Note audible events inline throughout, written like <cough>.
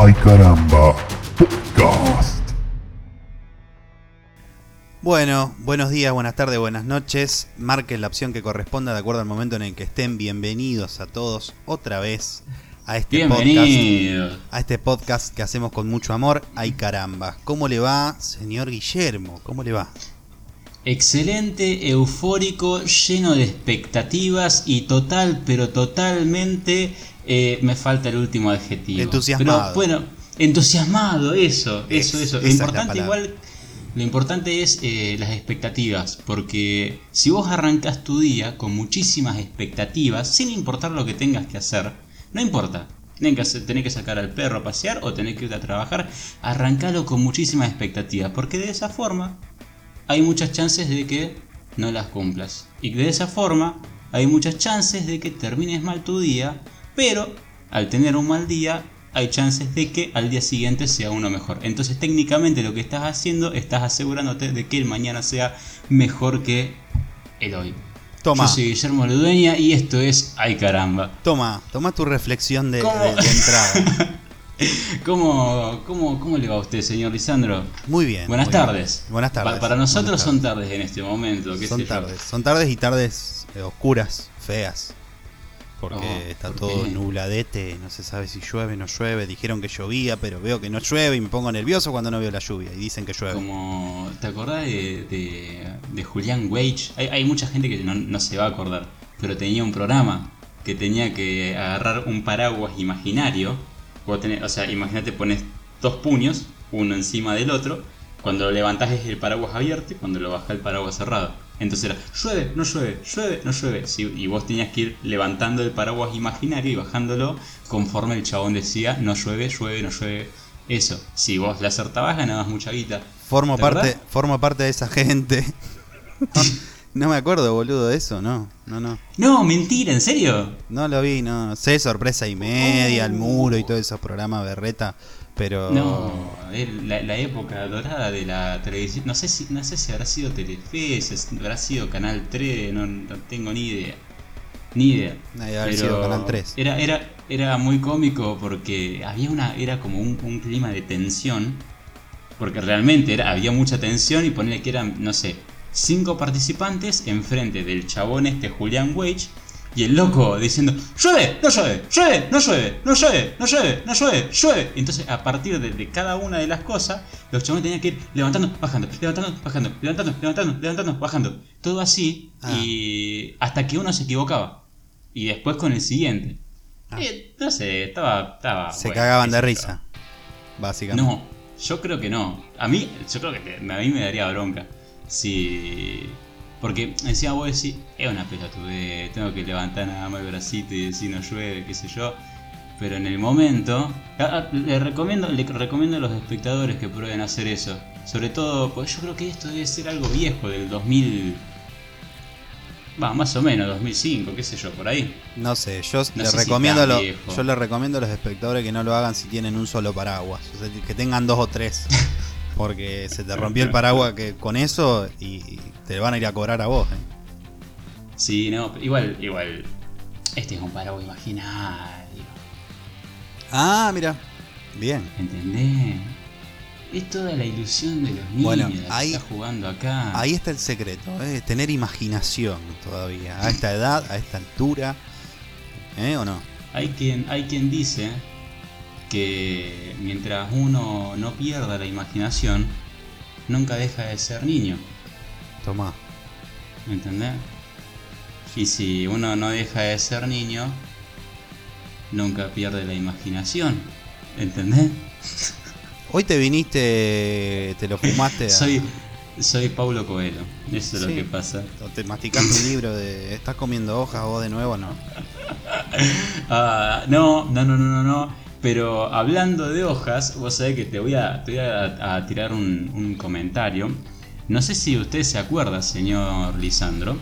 Ay caramba, podcast. Bueno, buenos días, buenas tardes, buenas noches. Marquen la opción que corresponda de acuerdo al momento en el que estén. Bienvenidos a todos otra vez a este Bienvenidos. podcast. A este podcast que hacemos con mucho amor. Ay caramba. ¿Cómo le va, señor Guillermo? ¿Cómo le va? Excelente, eufórico, lleno de expectativas y total, pero totalmente. Eh, me falta el último adjetivo. Entusiasmado. Pero, bueno, entusiasmado, eso, Es- eso, eso. Lo importante igual. Lo importante es eh, las expectativas, porque si vos arrancas tu día con muchísimas expectativas, sin importar lo que tengas que hacer, no importa, tenés que, hacer- tenés que sacar al perro a pasear o tenés que irte a trabajar, arrancalo con muchísimas expectativas, porque de esa forma hay muchas chances de que no las cumplas. Y de esa forma hay muchas chances de que termines mal tu día, pero al tener un mal día hay chances de que al día siguiente sea uno mejor. Entonces técnicamente lo que estás haciendo, estás asegurándote de que el mañana sea mejor que el hoy. Toma, Yo soy Guillermo Ludueña y esto es Ay caramba. toma, toma tu reflexión de, ¿Cómo? de- de entrada. <laughs> ¿Cómo, cómo, ¿Cómo le va a usted, señor Lisandro? Muy bien. Buenas muy bien. tardes. Buenas tardes. Pa- Para nosotros son tardes en este momento. ¿qué Son sé yo. tardes, son tardes y tardes eh, oscuras, feas. Porque Oh, está ¿por todo nubladete, no se sabe si llueve o no llueve. Dijeron que llovía, pero veo que no llueve y me pongo nervioso cuando no veo la lluvia. Y dicen que llueve. Como, ¿te acordás de, de, de Julián Wage? Hay, hay mucha gente que no, no se va a acordar, pero tenía un programa que tenía que agarrar un paraguas imaginario. Tenés- o sea, imagínate, pones dos puños, uno encima del otro. Cuando lo levantás es el paraguas abierto y cuando lo bajás el paraguas cerrado. Entonces era, llueve, no llueve, llueve, no llueve. Sí, y vos tenías que ir levantando el paraguas imaginario y bajándolo conforme el chabón decía, no llueve, llueve, no llueve. Eso, si vos la acertabas ganabas mucha guita. Formo ¿Te parte, acordás? formo parte de esa gente. no, <laughs> no me acuerdo, boludo, de eso, no. No, no. No, mentira, ¿en serio? No lo vi, no. Sé sorpresa y media, el muro y todos esos programas berreta. Pero. No, la, la época dorada de la televisión. No sé si, no sé si habrá sido Telefe, si habrá sido Canal 3, no, no tengo ni idea. Ni idea. Haber sido Canal 3. Era, era, era muy cómico porque había una, era como un, un clima de tensión. Porque realmente era, había mucha tensión y ponerle que eran, no sé, cinco participantes enfrente del chabón este Julián Wage. Y el loco diciendo, llueve, no llueve, llueve, no llueve, no llueve, no llueve, no llueve, llueve. Entonces a partir de, de cada una de las cosas, los chabones tenían que ir levantando, bajando, levantando, bajando, levantando, levantando, levantando, bajando. Todo así Ah. y hasta que uno se equivocaba. Y después con el siguiente. Ah. Eh, no sé, estaba... estaba se bueno, cagaban de risa. Básicamente. No, yo creo que no. A mí, yo creo que a mí me daría bronca. Si. Porque encima vos decís, es una pelotudez, tengo que levantar nada más el bracito y decir no llueve, qué sé yo. Pero en el momento, le recomiendo, le recomiendo a los espectadores que prueben hacer eso. Sobre todo, pues yo creo que esto debe ser algo viejo, del 2000. Va, más o menos, 2005, qué sé yo, por ahí. No sé, yo No les sé recomiendo lo- yo les recomiendo a los espectadores que no lo hagan si tienen un solo paraguas, o sea, que tengan dos o tres, <laughs> porque se te rompió el paraguas que con eso y, te van a ir a cobrar a vos. ¿eh? Sí, no, igual, igual. Este es un paraguas imaginario. Ah, mira, bien. ¿Entendés? Es toda la ilusión de los niños Bueno, la que ahí- está jugando acá. Ahí está el secreto, ¿eh? tener imaginación todavía, a esta edad, a esta altura, ¿eh? ¿O no? Hay quien, hay quien dice que mientras uno no pierda la imaginación, nunca deja de ser niño. Tomá. ¿Me entendés? Y si uno no deja de ser niño, nunca pierde la imaginación. ¿Entendés? <laughs> Hoy te viniste, te lo fumaste, a- Soy, soy Paulo Coelho. Eso es Sí. lo que pasa. o te masticaste un libro de, ¿estás comiendo hojas vos de nuevo? <laughs> No. No, no, no, no, no, no. Pero hablando de hojas, vos sabés que te voy a, te voy a, a tirar un, un comentario. No sé si usted se acuerda, señor Lisandro.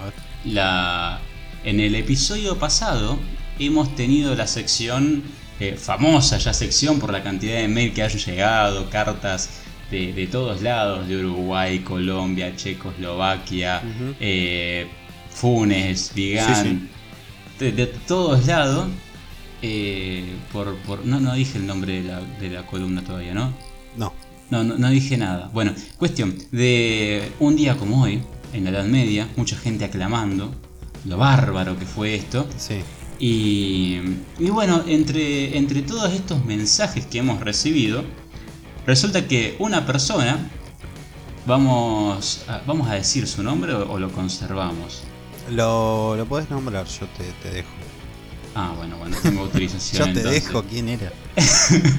A ver. La, en el episodio pasado hemos tenido la sección, eh, famosa ya sección por la cantidad de mail que han llegado, cartas de, de todos lados, de Uruguay, Colombia, Checoslovaquia, eh, Funes, Vigán, Sí, sí. De, de todos lados. Eh, por, por- no, no dije el nombre de la, de la columna todavía, ¿no? No. No, no, no dije nada. Bueno, cuestión de un día como hoy, en la Edad Media, mucha gente aclamando lo bárbaro que fue esto. Sí. Y, y bueno, entre, entre todos estos mensajes que hemos recibido, resulta que una persona, vamos a, vamos a decir su nombre o, o lo conservamos. Lo, lo podés nombrar, yo te, te dejo. Ah, bueno, bueno, tengo <laughs> autorización. Yo te entonces. dejo quién era. <laughs>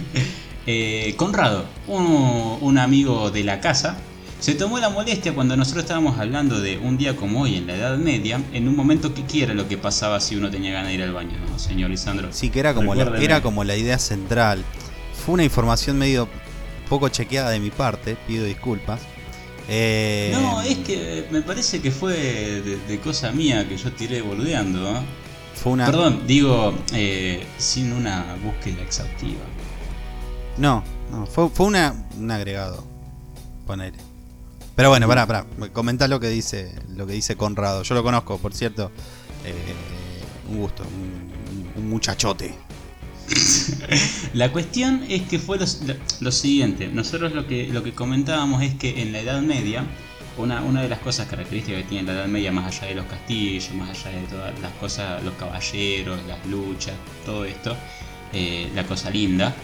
Eh, Conrado, un, un amigo de la casa, se tomó la molestia cuando nosotros estábamos hablando de un día como hoy en la Edad Media, en un momento que quiera lo que pasaba si uno tenía ganas de ir al baño, ¿no, señor Lisandro? Sí, que era como, la, era como la idea central. Fue una información medio poco chequeada de mi parte, pido disculpas. Eh, No, es que me parece que fue de, de cosa mía que yo tiré boludeando. ¿eh? Fue una. Perdón, digo, eh, sin una búsqueda exhaustiva. No, no, fue, fue una, un agregado. Ponele. Pero bueno, pará, pará. Comentá lo que dice, lo que dice Conrado. Yo lo conozco, por cierto. Eh, un gusto, un, un muchachote. <laughs> La cuestión es que fue lo, lo siguiente. Nosotros lo que, lo que comentábamos es que en la Edad Media, una, una de las cosas características que tiene la Edad Media, más allá de los castillos, más allá de todas las cosas, los caballeros, las luchas, todo esto, eh, la cosa linda.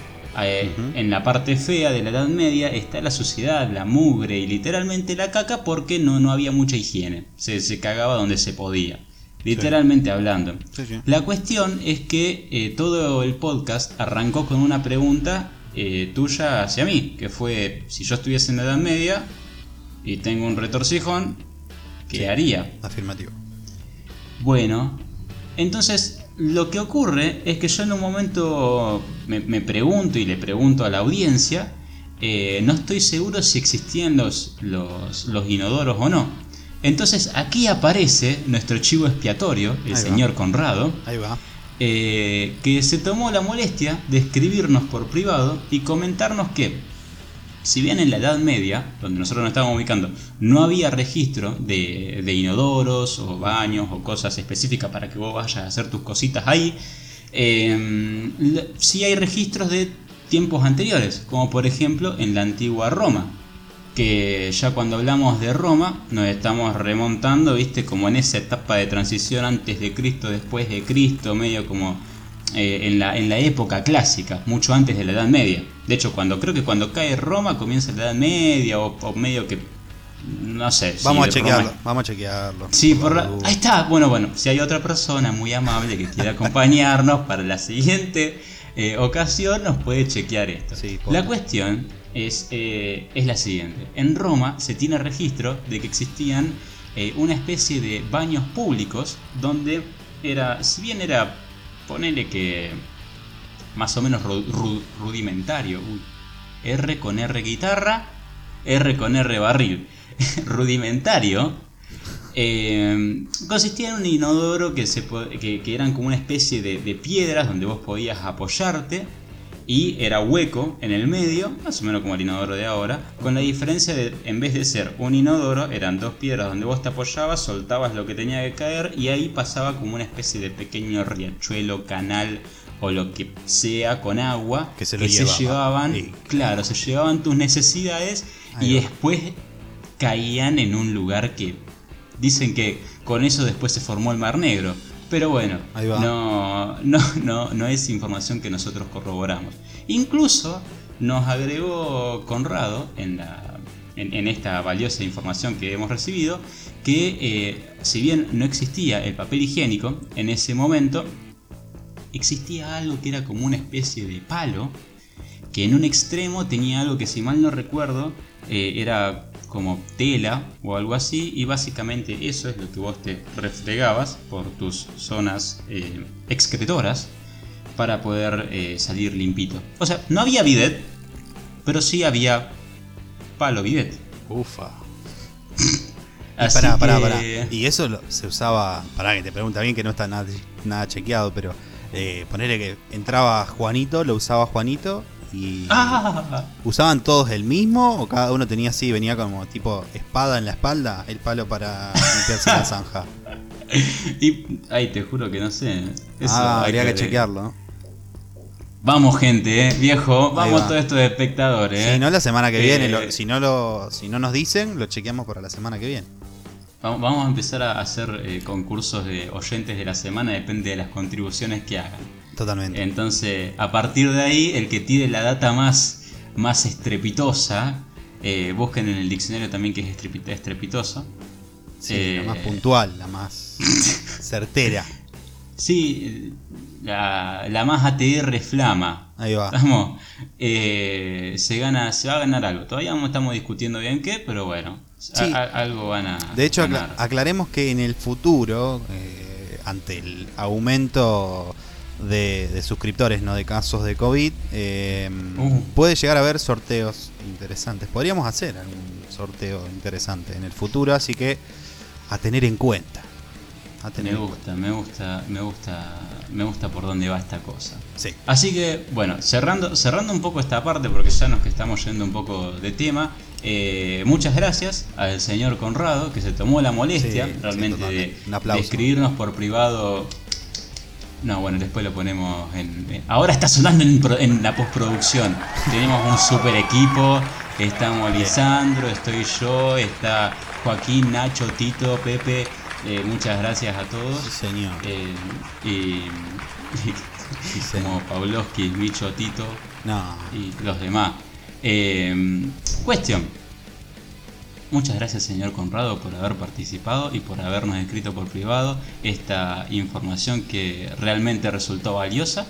eh. En la parte fea de la Edad Media está la suciedad, la mugre y literalmente la caca porque no, no había mucha higiene. Se, se cagaba donde se podía. Literalmente hablando. Sí, sí. La cuestión es que eh, todo el podcast arrancó con una pregunta eh, tuya hacia mí, que fue si yo estuviese en la Edad Media y tengo un retorcijón, ¿qué Sí. haría? Afirmativo. Bueno, entonces lo que ocurre es que yo en un momento me, me pregunto y le pregunto a la audiencia, eh, no estoy seguro si existían los, los, los inodoros o no. Entonces aquí aparece nuestro chivo expiatorio, el Ahí va. señor Conrado, Ahí va. eh, que se tomó la molestia de escribirnos por privado y comentarnos que, si bien en la Edad Media, donde nosotros nos estábamos ubicando, no había registro de, de inodoros o baños o cosas específicas para que vos vayas a hacer tus cositas ahí, eh, sí hay registros de tiempos anteriores, como por ejemplo en la antigua Roma. Que ya cuando hablamos de Roma nos estamos remontando, viste, como en esa etapa de transición antes de Cristo, después de Cristo, medio como eh, en, la, en la época clásica, mucho antes de la Edad Media. De hecho, cuando creo que cuando cae Roma comienza la Edad Media o, o medio que no sé. Vamos a chequearlo. Roma- Vamos a chequearlo. Sí, por la- ahí está. Bueno, bueno, si hay otra persona muy amable que quiera acompañarnos para la siguiente eh, ocasión, nos puede chequear esto. Sí, la cuestión es, eh, es la siguiente. En Roma se tiene registro de que existían eh, una especie de baños públicos donde era, si bien era, ponele que más o menos ru- ru- rudimentario, R con R guitarra, R con R barril, <laughs> rudimentario, eh, consistía en un inodoro que, se, que, que eran como una especie de, de piedras donde vos podías apoyarte y era hueco en el medio, más o menos como el inodoro de ahora, con la diferencia de en vez de ser un inodoro, eran dos piedras donde vos te apoyabas, soltabas lo que tenía que caer y ahí pasaba como una especie de pequeño riachuelo, canal o lo que sea con agua Que se lo llevaba. llevaban, Sí. claro, se llevaban tus necesidades Ahí y va. después caían en un lugar que dicen que con eso después se formó el Mar Negro. Pero bueno, Ahí va. no, no, no, no es información que nosotros corroboramos. Incluso nos agregó Conrado en, la, en, en esta valiosa información que hemos recibido que eh, si bien no existía el papel higiénico en ese momento, existía algo que era como una especie de palo que en un extremo tenía algo que si mal no recuerdo eh, era como tela o algo así y básicamente eso es lo que vos te refregabas por tus zonas eh, excretoras para poder eh, salir limpito. O sea, no había bidet, pero sí había palo bidet. Ufa. <clears throat> Así Pará, pará, pará. Y eso lo- se usaba. Pará, que te pregunta bien que no está nada, nada chequeado, pero eh, ponerle que entraba Juanito, lo usaba Juanito y. ¡Ah! ¿Usaban todos el mismo o cada uno tenía así, venía como tipo espada en la espalda, el palo para limpiarse la zanja? <laughs> Y, ay, te juro que no sé. Eso ah, habría que chequearlo. Vamos, gente, ¿eh? viejo. Vamos va. todos estos espectadores. ¿eh? Si no, la semana que Eh, viene. lo- si, no lo, si no nos dicen, lo chequeamos para la semana que viene. Vamos vamos a empezar a hacer eh, concursos de oyentes de la semana, depende de las contribuciones que hagan. Totalmente. Entonces, a partir de ahí, el que tire la data más, más estrepitosa, eh, busquen en el diccionario también que es estrepi- estrepitoso. Sí, eh, la más puntual, la más <laughs> certera. Sí, la, la más ATR flama. Ahí va. Estamos, eh, se gana, se va a ganar algo. Todavía no estamos discutiendo bien qué, pero bueno, a- Sí. a- algo van a De hecho, ganar. aclaremos que en el futuro, eh, ante el aumento de, de suscriptores, no de casos de COVID, eh, Uh. puede llegar a haber sorteos interesantes. Podríamos hacer algún sorteo interesante en el futuro, así que a tener en cuenta. A tener me en gusta, me gusta, me gusta, me gusta por dónde va esta cosa. Sí. Así que, bueno, cerrando, cerrando un poco esta parte, porque ya nos que estamos yendo un poco de tema, eh, muchas gracias al señor Conrado, que se tomó la molestia Sí, sí, realmente de, escribirnos por privado. No, bueno, después lo ponemos en... en- ahora está sonando en, pro- en la postproducción. Tenemos un super equipo, estamos Lisandro, estoy yo, está Joaquín, Nacho, Tito, Pepe. eh, muchas gracias a todos. Sí, señor. Eh, y, <laughs> Sí, señor. como Pavlovsky, Micho, Tito No. y los demás. Eh, cuestión. Muchas gracias señor Conrado por haber participado y por habernos escrito por privado esta información que realmente resultó valiosa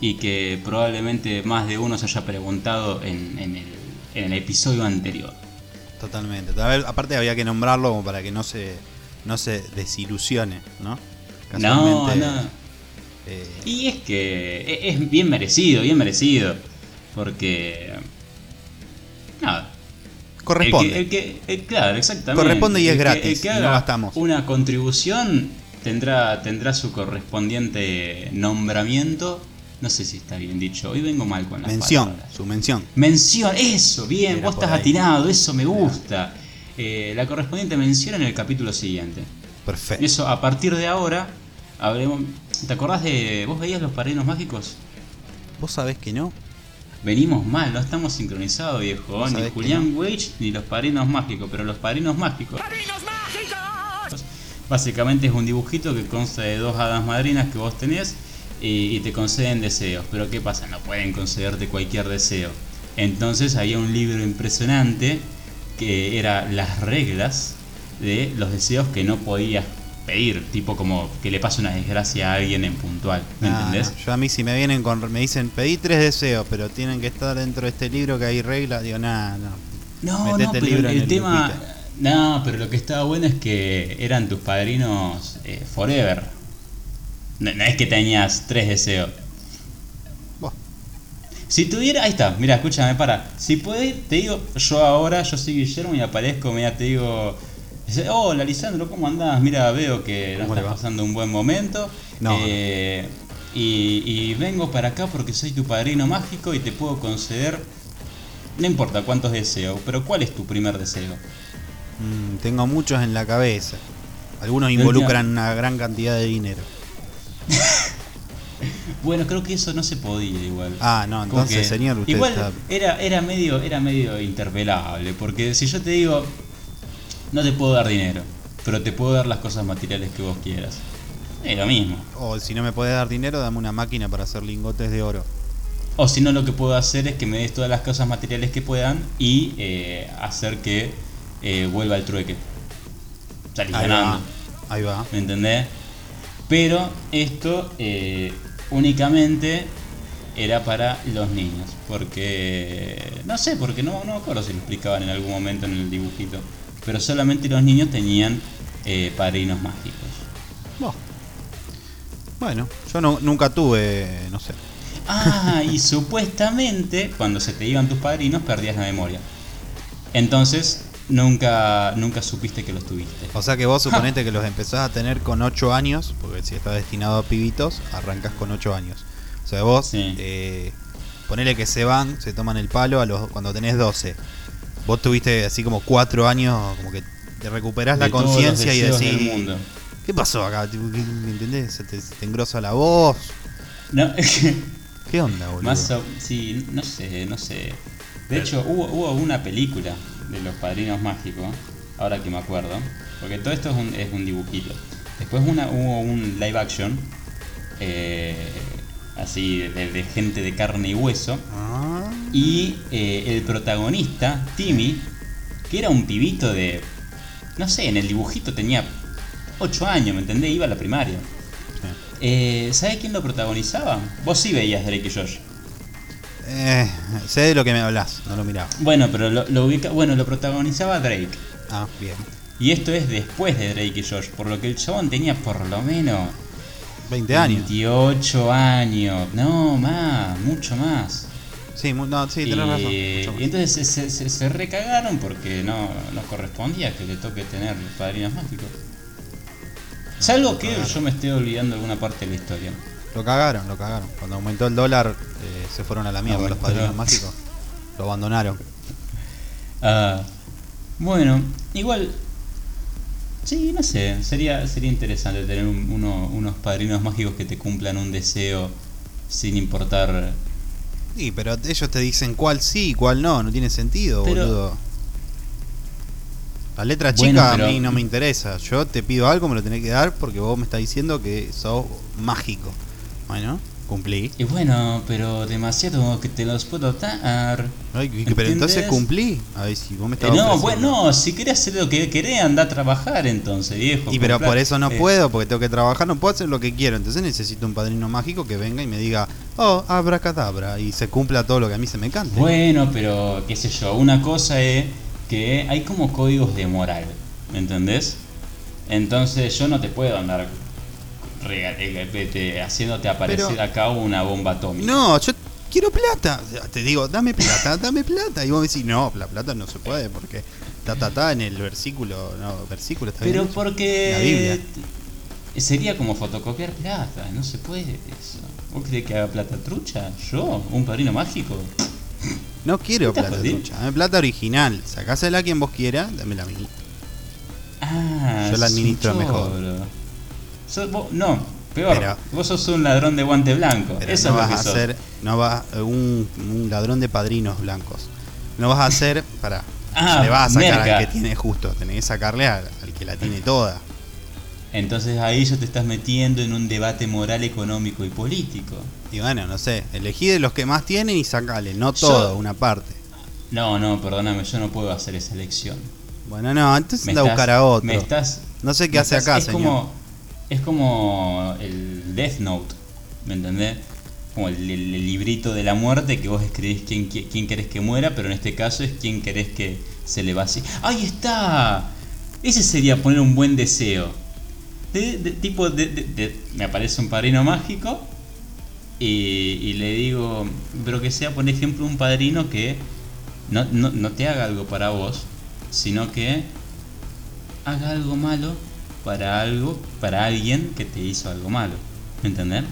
y que probablemente más de uno se haya preguntado en, en el, en el episodio anterior. Totalmente. A ver, aparte había que nombrarlo como para que no se, no se desilusione, ¿no? No, Casualmente, no. eh, Y es que es bien merecido, bien merecido. Porque... Corresponde. El que, el que- el- claro, exactamente. Corresponde y es que- gratis, el que y no haga gastamos. Una contribución tendrá, tendrá su correspondiente nombramiento. No sé si está bien dicho. Hoy vengo mal con las mención, palabras. su mención. Mención, eso, bien, vos estás ahí. atinado, eso me gusta. Eh, la correspondiente mención en el capítulo siguiente. Perfecto. Eso, a partir de ahora, hablemos. ¿Te acordás de. ¿Vos veías los padrinos mágicos? ¿Vos sabés que no? Venimos mal, no estamos sincronizados, viejo. Ni Julián Wage ni los padrinos mágicos, pero los padrinos mágicos. Básicamente es un dibujito que consta de dos hadas madrinas que vos tenés y, y te conceden deseos. Pero ¿qué pasa? No pueden concederte cualquier deseo. Entonces había un libro impresionante que era las reglas de los deseos que no podías pedir. Tipo como que le pase una desgracia a alguien en puntual. ¿Me entendés? no. Yo a mí si me vienen con me dicen pedí tres deseos, pero tienen que estar dentro de este libro que hay reglas, digo, nada, no. No, no, pero el, tema. No, pero lo que estaba bueno es que eran tus padrinos eh, forever. No, no es que tenías tres deseos. Buah. Si tuviera. Ahí está, mira, escúchame, para. Si podés, te digo, yo ahora, yo soy Guillermo y aparezco, mira, te digo. Dice, Hola, Lisandro, ¿cómo andás? Mira, veo que no ¿Cómo le estás pasando un buen momento. No, Eh, Y, y vengo para acá porque soy tu padrino mágico y te puedo conceder. No importa cuántos deseos, pero ¿cuál es tu primer deseo? Mm, tengo muchos en la cabeza. Algunos involucran una gran cantidad de dinero. <laughs> Bueno, creo que eso no se podía igual. Ah, no, entonces, que- señor, usted igual está- era, era medio, era medio interpelable, porque si yo te digo, no te puedo dar dinero, pero te puedo dar las cosas materiales que vos quieras. Es lo mismo. O si no me puede dar dinero, dame una máquina para hacer lingotes de oro. O si no, lo que puedo hacer es que me des todas las cosas materiales que puedan y eh, hacer que eh, vuelva el trueque. Salís Ahí va. Ahí va. ¿Me entendés? Pero esto eh, únicamente era para los niños. Porque. No sé, porque no, no me acuerdo si lo explicaban en algún momento en el dibujito. Pero solamente los niños tenían eh, padrinos mágicos. Bueno, yo no- nunca tuve, no sé. Ah, y <laughs> supuestamente cuando se te iban tus padrinos perdías la memoria. Entonces nunca, nunca supiste que los tuviste. O sea que vos <laughs> suponete que los empezás a tener con 8 años, porque si está destinado a pibitos, arrancas con 8 años. O sea, vos, Sí. eh, ponele que se van, se toman el palo a los, cuando tenés 12. Vos tuviste así como 4 años, como que te recuperás la De conciencia y decís. ¿qué pasó acá? Tipo, ¿qué- ¿Me entendés? Se te, se te engrosa la voz. No, <laughs> ¿Qué onda, boludo? Más o- sí, no sé, no sé. De hecho, hubo, hubo una película de los padrinos mágicos, ahora que me acuerdo, porque todo esto es un, es un dibujito. Después una, hubo un live action, eh, así, de, de gente de carne y hueso, Ah, y eh, el protagonista, Timmy, que era un pibito de, no sé, en el dibujito tenía 8 años, ¿me entendés? Iba a la primaria. sí. Eh, ¿Sabes quién lo protagonizaba? Vos sí veías Drake y Josh. Eh, sé de lo que me hablas, no lo miraba. Bueno, pero lo, lo ubica, bueno, lo protagonizaba Drake. Ah, bien. Y esto es después de Drake y Josh, por lo que el chabón tenía por lo menos 20 años. 28 años. No, más, mucho más. Sí, no, sí, y, tenés razón. mucho más. y entonces se, se- se- se recagaron porque no, no correspondía que le toque tener padrinos mágicos. Salvo que yo me esté olvidando alguna parte de la historia. Lo cagaron, lo cagaron. Cuando aumentó el dólar, eh, se fueron a la mierda los padrinos mágicos. Lo abandonaron. <laughs> Ah, bueno, igual. Sí, no sé. Sería, sería interesante tener un- uno- unos padrinos mágicos que te cumplan un deseo sin importar. Sí, pero ellos te dicen cuál sí y cuál no. No tiene sentido, Pero- boludo. La letra Bueno, chica pero- a mí no me interesa. Yo te pido algo, me lo tenés que dar porque vos me estás diciendo que sos mágico. Bueno, cumplí. Y bueno, pero demasiado que te los puedo dar. Ay, pero entonces cumplí. A ver si vos me Eh, estás no, bueno, no, si querés hacer lo que querés, anda a trabajar entonces, viejo. Y pero por eso no eh, puedo, porque tengo que trabajar, no puedo hacer lo que quiero. Entonces necesito un padrino mágico que venga y me diga, oh, abracadabra, y se cumpla todo lo que a mí se me cante. Bueno, pero qué sé yo, una cosa es que hay como códigos de moral, ¿me entendés? Entonces yo no te puedo andar eh, haciéndote aparecer Pero- acá una bomba atómica. No, yo quiero plata. Te digo, dame plata, <laughs> dame plata. Y vos me decís, no, la plata no se puede porque ta ta ta en el versículo, no, versículo está pero bien porque La Biblia. sería como fotocopiar plata, no se puede eso. ¿Vos crees que haga plata trucha? ¿Yo? ¿Un padrino mágico? No quiero ¿Estás plata trucha, dame plata original. Sacásela a quien vos quiera, dámela a mí. Ah, Yo la administro mejor. Sos vos- no, peor. Pero- vos sos un ladrón de guante blanco. Eso no es vas lo a que sos. hacer, no vas un, un ladrón de padrinos blancos. No vas a hacer, para, Ah, le vas a sacar merca. al que tiene justo, tenés que sacarle al, al que la tiene toda. Entonces ahí ya te estás metiendo en un debate moral, económico y político. Y bueno, no sé, elegí de los que más tienen y sacale, no Yo- todo, una parte. No, no, perdóname, yo no puedo hacer esa elección. Bueno, no, entonces anda a buscar a otro. Me estás, No sé qué hace estás- acá, es señor. Como, es como el Death Note, ¿me entendés? Como el, librito de la muerte que vos escribís quién, qui- quién querés que muera, pero en este caso es quién querés que se le vacíe. ¡Ahí está! Ese sería poner un buen deseo. De, tipo, de- me aparece un padrino mágico y, y le digo, pero que sea, por ejemplo, un padrino que no, no, no te haga algo para vos, sino que haga algo malo para algo, para alguien que te hizo algo malo. ¿Me entendés?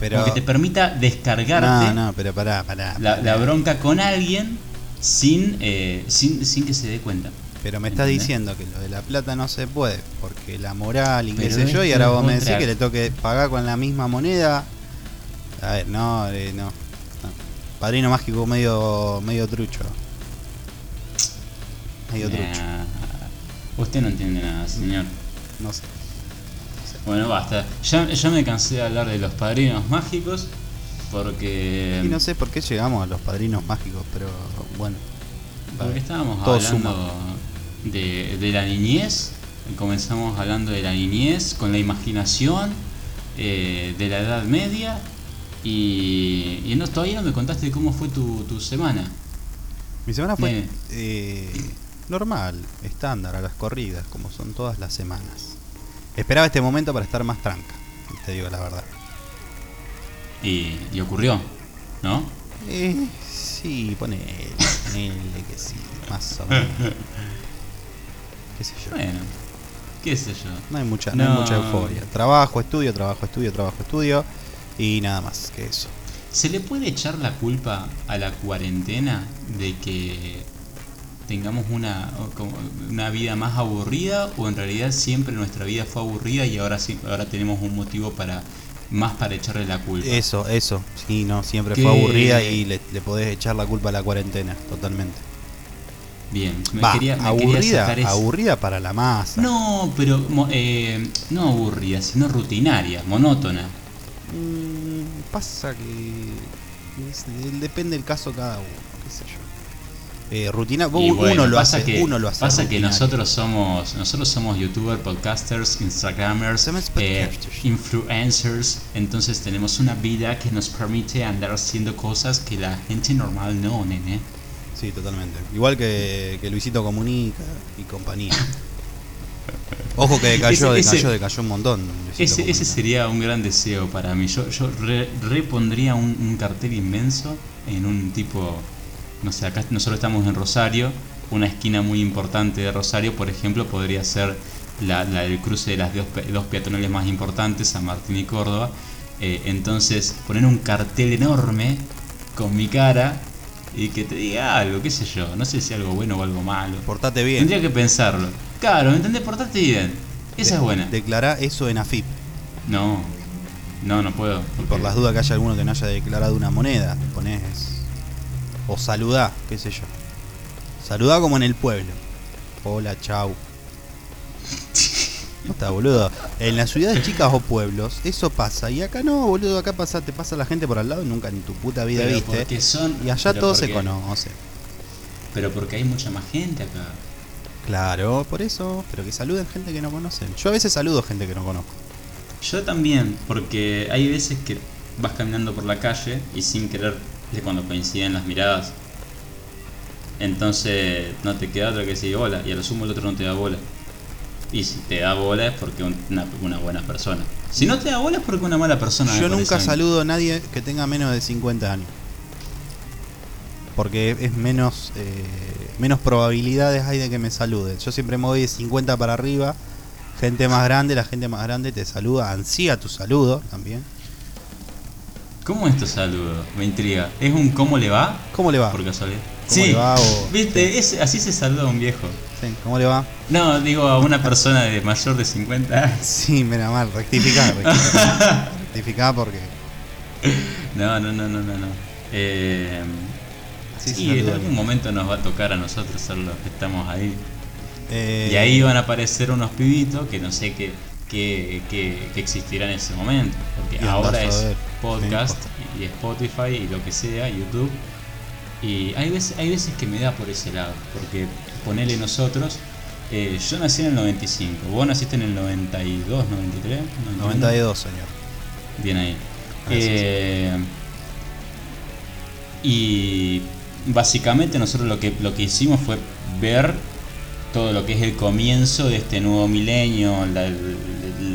Pero, Como que te permita descargarte no, no, pero pará, pará. la, pará. la bronca con alguien sin, eh, sin, sin que se dé cuenta. Pero me estás ¿Entendés? diciendo que lo de la plata no se puede, porque la moral y qué sé yo, y ahora vos me decís que le toque pagar con la misma moneda. A ver, no, eh, no. no. Padrino mágico medio medio trucho. Medio trucho. Nah, usted no entiende nada, señor. No sé. Bueno, basta. Ya, ya me cansé de hablar de los padrinos mágicos porque... Y no sé por qué llegamos a los padrinos mágicos, pero bueno. Porque estábamos Todo hablando de, de la niñez, comenzamos hablando de la niñez con la imaginación, eh, de la Edad Media, y, y no, todavía no me contaste cómo fue tu, tu semana. Mi semana fue eh, normal, estándar, a las corridas, como son todas las semanas. Esperaba este momento para estar más tranca, te digo la verdad. Y, y ocurrió, ¿no? Eh, sí, ponele, ponele que sí, más o menos. <laughs> qué sé yo. Bueno, qué sé yo. No hay mucha, no hay mucha euforia. Trabajo, estudio, trabajo, estudio, trabajo, estudio. Y nada más que eso. ¿Se le puede echar la culpa a la cuarentena de que tengamos una, una vida más aburrida o en realidad siempre nuestra vida fue aburrida y ahora, sí- ahora tenemos un motivo para más para echarle la culpa. Eso, eso. Sí, no, siempre fue aburrida y le, le podés echar la culpa a la cuarentena, totalmente. Bien, me Va, quería, me quería aburrida, sacar ese- aburrida para la masa. No, pero eh, no aburrida, sino rutinaria, monótona. Mm, pasa que es- depende del caso cada uno, qué sé yo. Eh, rutina, vos- Y bueno, uno lo hace, que, uno lo hace. Pasa que nosotros somos nosotros somos youtubers, podcasters, instagramers, eh, influencers, entonces tenemos una vida que nos permite andar haciendo cosas que la gente normal no, nene. Sí, totalmente. Igual que, que Luisito Comunica y compañía. <laughs> Ojo que decayó, Ese- ese- decayó, decayó un montón. Ese, ese sería un gran deseo para mí. Yo, yo re- repondría un, un cartel inmenso en un tipo, no sé, acá nosotros estamos en Rosario, una esquina muy importante de Rosario, por ejemplo, podría ser la, la del cruce de las dos, dos peatonales más importantes, San Martín y Córdoba. Eh, entonces, poner un cartel enorme con mi cara y que te diga algo, qué sé yo, no sé si algo bueno o algo malo. Portate bien. Tendría que pensarlo. Claro, ¿me entendés? Portate bien. Esa es buena. Declará eso en AFIP. No, no, no puedo. Por las dudas que haya alguno que no haya declarado una moneda, te pones. O saludá, qué sé yo. Saludá como en el pueblo. Hola, chau. No <laughs> está, boludo. En las ciudades chicas o pueblos, eso pasa. Y acá no, boludo. Acá pasa, te pasa la gente por al lado y nunca en tu puta vida pero viste. son, Y allá todo se conoce. Pero porque hay mucha más gente acá. Claro, por eso. Pero que saluden gente que no conocen. Yo a veces saludo gente que no conozco. Yo también, porque hay veces que vas caminando por la calle y sin querer es cuando coinciden las miradas. Entonces no te queda otra que decir hola y a lo sumo el otro no te da bola. Y si te da bola es porque un- una, una buena persona. Si no te da bola es porque una mala persona. Yo nunca saludo a nadie que tenga menos de 50 años. Porque es menos eh, menos probabilidades hay de que me saluden. Yo siempre me voy de 50 para arriba. Gente más grande, la gente más grande te saluda, ansía tu saludo también. ¿Cómo es tu saludo? Me intriga. ¿Es un cómo le va? ¿Cómo le va? Por casualidad. ¿Cómo le va? O- Viste, Es- así se saluda a un viejo. Sí, ¿Cómo le va? No, digo a una persona de mayor de 50 años. <laughs> Sí, mira mal, rectificá, <laughs> rectificá porque No, no, no, no, no. no. Eh, sí, en algún momento nos va a tocar a nosotros ser los que estamos ahí. Eh, Y ahí van a aparecer unos pibitos que no sé qué, qué- qué existirá en ese momento. Porque Y ahora es ver. podcast y Spotify y lo que sea, YouTube. Y hay veces, hay veces que me da por ese lado. Porque ponele nosotros. eh, yo nací en el 95, vos naciste en el 92, 93, 91. 92, señor. Bien ahí. Gracias. Eh, y básicamente nosotros lo que, lo que hicimos fue ver todo lo que es el comienzo de este nuevo milenio,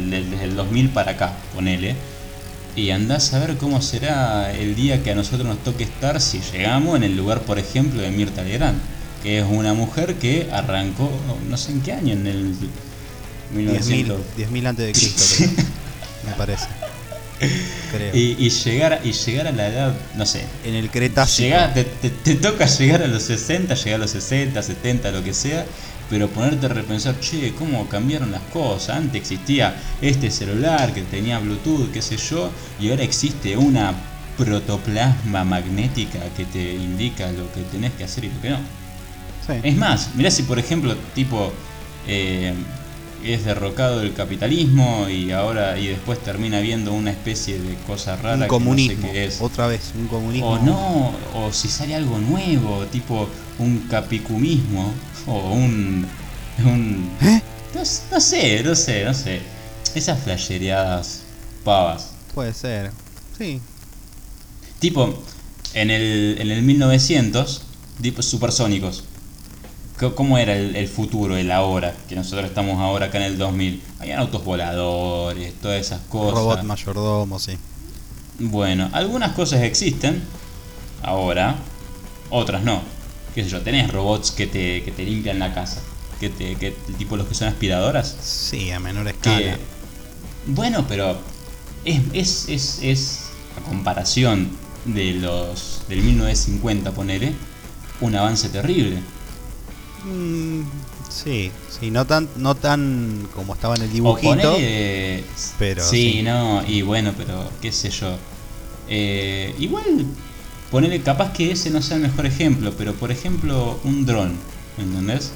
desde el 2000 para acá, ponele. Y andás a ver cómo será el día que a nosotros nos toque estar si llegamos en el lugar, por ejemplo, de Mirta Legrand, que es una mujer que arrancó, no sé en qué año, en el 1900. 10.000 10.000 antes de Cristo, <laughs> me parece. Creo. Y, y llegar, y llegar a la edad, no sé, en el Cretácico. Llegá- te, te- te toca llegar a los 60, llegar a los 60, 70, lo que sea, pero ponerte a repensar, che, cómo cambiaron las cosas. Antes existía este celular que tenía Bluetooth, qué sé yo, y ahora existe una protoplasma magnética que te indica lo que tenés que hacer y lo que no. Sí. Es más, mirá si por ejemplo, tipo, eh, es derrocado el capitalismo y ahora y después termina viendo una especie de cosa rara un que comunismo. no sé qué es. Otra vez, un comunismo. O no, o si sale algo nuevo, tipo un capicumismo, o un... un ¿Eh? no, sé, no sé, no sé. Esas flashereadas pavas. Puede ser. Sí. Tipo, en el, en el 1900, tipo supersónicos. ¿Cómo era el, el futuro, el ahora? Que nosotros estamos ahora acá en el 2000. Habían autos voladores, todas esas cosas. Robot mayordomo, sí. Bueno, algunas cosas existen ahora, otras no. ¿Qué sé yo? Tenés robots que te, que te limpian la casa. Que te, que, tipo los que son aspiradoras. Sí, a menor Que, escala. bueno, pero es, es, es, es a comparación de los del 1950, ponele, un avance terrible. Mm, Sí, sí, no tan, no tan como estaba en el dibujito. ponele- pero sí, sí. no, y bueno, pero qué sé yo. Eh, igual, ponele, capaz que ese no sea el mejor ejemplo, pero por ejemplo, un dron, ¿entendés?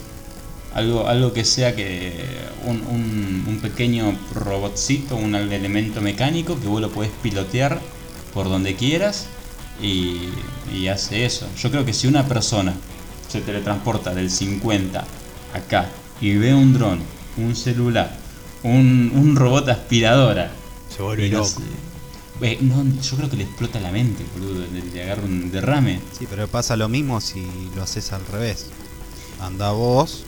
Algo, algo que sea que un, un- un pequeño robotcito, un elemento mecánico que vos lo podés pilotear por donde quieras y, y hace eso. Yo creo que si una persona se teletransporta del 50 acá y ve un dron, un celular, un, un robot aspiradora, Se vuelve y no loco. eh, no, yo creo que le explota la mente, boludo, le, le agarra un derrame. Sí, pero pasa lo mismo si lo haces al revés. Anda vos.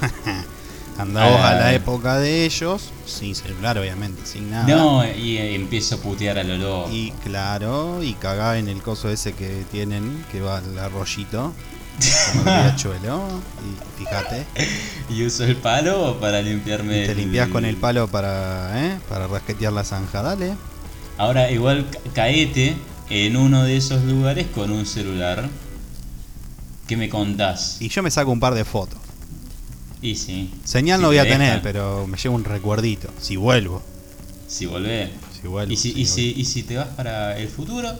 <laughs> Anda vos a la Ah. época de ellos, sin celular obviamente, sin nada. No, y eh, empiezo a putear al loco. Y claro, y cagá en el coso ese que tienen, que va al arroyito, como el riachuelo, y fíjate, <laughs> Y uso el palo para limpiarme. y te el- limpias con el palo para, ¿eh? para rasquetear la zanja, dale. Ahora, igual ca- caete en uno de esos lugares con un celular. ¿Qué me contás? Y yo me saco un par de fotos. Y sí. Señal Si no voy a tener, pero me llevo un recuerdito, si vuelvo. Si volvés. Si vuelvo Y si, si y, si, vuelvo. y si te vas para el futuro,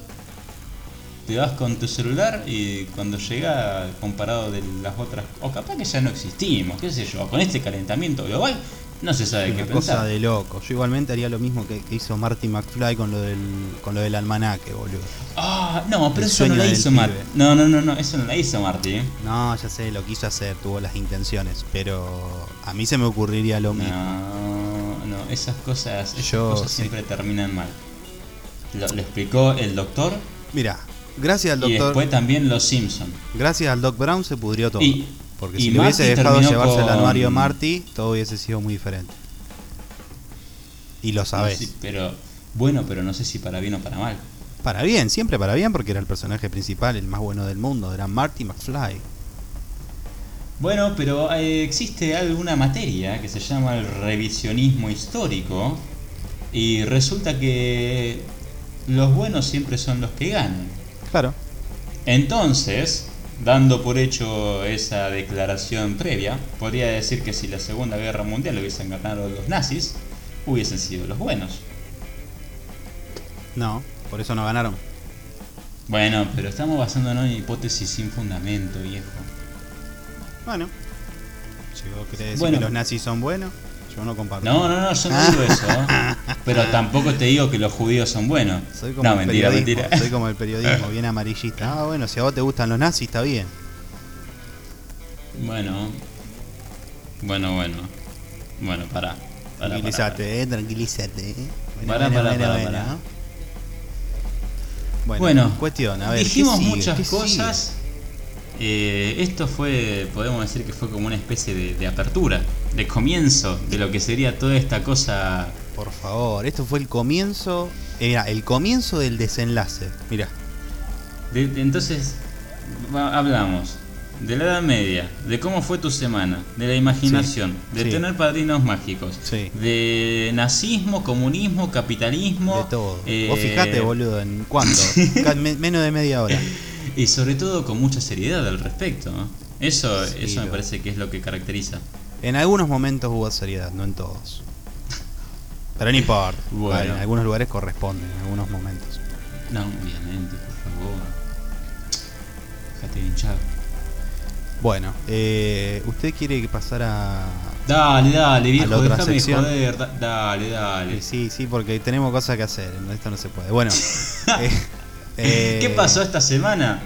te vas con tu celular y cuando llega comparado de las otras, o capaz que ya no existimos, qué sé yo, con este calentamiento global, no se sabe qué Una cosa pensar. de loco. Yo igualmente haría lo mismo que, que hizo Marty McFly con lo del, con lo del almanaque, boludo. Ah, no, pero El eso no la hizo Marty. No, no, no, no, eso no la hizo Marty. ¿eh? No, ya sé, lo quiso hacer, tuvo las intenciones, pero a mí se me ocurriría lo mismo. No, no, esas cosas, esas Yo cosas sé. siempre terminan mal. Lo, lo explicó el doctor Mira, gracias al y doctor, después también los Simpson. gracias al Doc Brown se pudrió todo. Y- porque y si le hubiese dejado llevarse el anuario Marty, todo hubiese sido muy diferente. Y lo sabes. Sí, pero bueno, pero no sé si para bien o para mal. Para bien, siempre para bien, porque era el personaje principal, el más bueno del mundo, era Marty McFly. Bueno, pero eh, existe alguna materia que se llama el revisionismo histórico y resulta que los buenos siempre son los que ganan. Claro. Entonces, dando por hecho esa declaración previa, podría decir que si la Segunda Guerra Mundial lo hubiesen ganado los nazis, hubiesen sido los buenos. No, por eso no ganaron. Bueno, pero estamos basándonos en hipótesis sin fundamento, viejo. Bueno. Si vos Bueno. que los nazis son buenos, yo no comparto. No, no, no, yo no digo eso. <laughs> Pero tampoco te digo que los judíos son buenos. Soy como No, el mentira, mentira. <laughs> Soy como el periodismo, <laughs> bien amarillista. Ah, bueno, si a vos te gustan los nazis, está bien. Bueno. Bueno, bueno. Bueno, pará. Pará, pará, tranquilízate, eh, tranquilízate. eh. Bueno, Pará, bueno, pará, bueno, pará, cuestión, a ver. Dijimos muchas ¿Qué cosas. Eh, esto fue, podemos decir que fue como una especie de, de apertura, de comienzo de lo que sería toda esta cosa. Por favor, esto fue el comienzo. Era el comienzo del desenlace. Mira, De- de- entonces, va- hablamos de la Edad Media, de cómo fue tu semana, de la imaginación, de sí. tener padrinos mágicos, Sí. de nazismo, comunismo, capitalismo. de todo. eh, Vos fijate, boludo, en cuánto. <laughs> Menos de media hora. Y sobre todo con mucha seriedad al respecto. ¿no? Eso, Sí, eso me lo- parece que es lo que caracteriza. En algunos momentos hubo seriedad, no en todos. Pero no importa. <laughs> Bueno. Vale, en algunos lugares corresponden, en algunos momentos. No, obviamente, por favor. Déjate de hinchar. Bueno, eh, ¿usted quiere pasar a, Dale, dale, viejo, déjame joder. da- dale, dale. Sí, sí, porque tenemos cosas que hacer. Esto no se puede. Bueno. <laughs> eh, eh, ¿Qué pasó esta semana?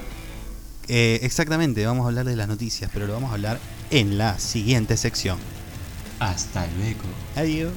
eh, exactamente, vamos a hablar de las noticias, pero lo vamos a hablar en la siguiente sección. Hasta luego. Adiós.